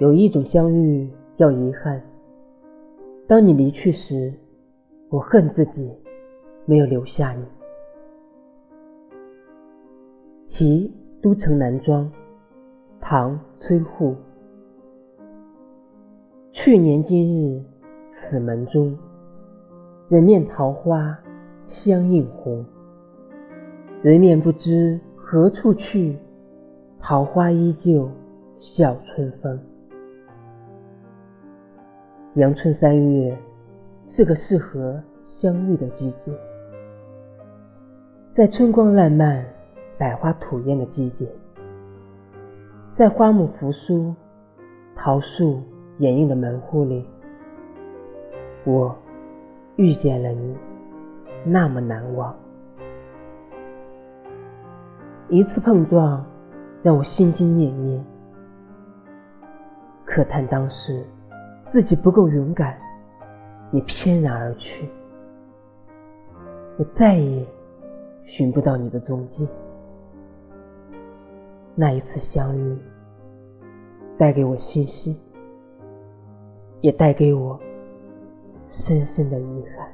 有一种相遇叫遗憾。当你离去时，我恨自己没有留下你。题都城南庄，唐·崔护。去年今日此门中，人面桃花相映红。人面不知何处去，桃花依旧笑春风。阳春三月是个适合相遇的季节，在春光烂漫、百花吐艳的季节，在花木扶疏、桃树掩映的门户里，我遇见了你，那么难忘。一次碰撞让我心惊念念，可叹当时。自己不够勇敢，你翩然而去，我再也寻不到你的踪迹。那一次相遇，带给我信心，也带给我深深的遗憾。